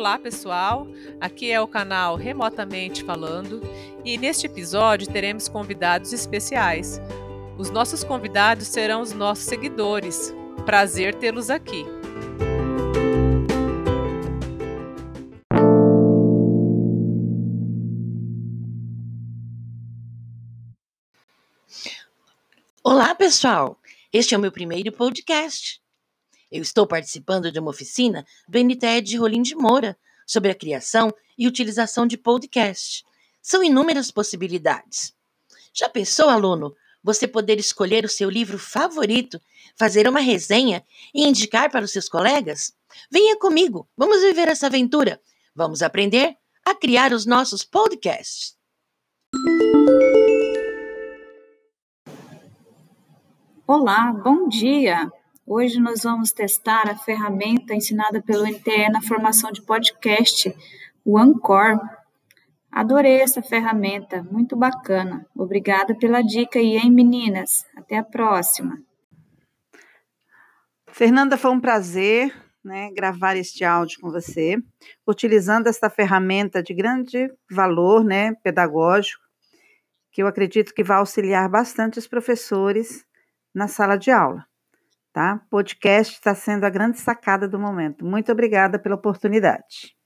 Olá, pessoal. Aqui é o canal Remotamente Falando e neste episódio teremos convidados especiais. Os nossos convidados serão os nossos seguidores. Prazer tê-los aqui. Olá, pessoal! Este é o meu primeiro podcast. Eu estou participando de uma oficina do NTE de Rolim de Moura sobre a criação e utilização de podcast. São inúmeras possibilidades. Já pensou, aluno, você poder escolher o seu livro favorito, fazer uma resenha e indicar para os seus colegas? Venha comigo, vamos viver essa aventura. Vamos aprender a criar os nossos podcasts. Olá, bom dia! Hoje nós vamos testar a ferramenta ensinada pelo NTE na formação de podcast, o Anchor. Adorei essa ferramenta, muito bacana. Obrigada pela dica aí, hein, meninas? Até a próxima. Fernanda, foi um prazer né, gravar este áudio com você, utilizando esta ferramenta de grande valor né, pedagógico, que eu acredito que vai auxiliar bastante os professores na sala de aula tá? Podcast está sendo a grande sacada do momento. Muito obrigada pela oportunidade.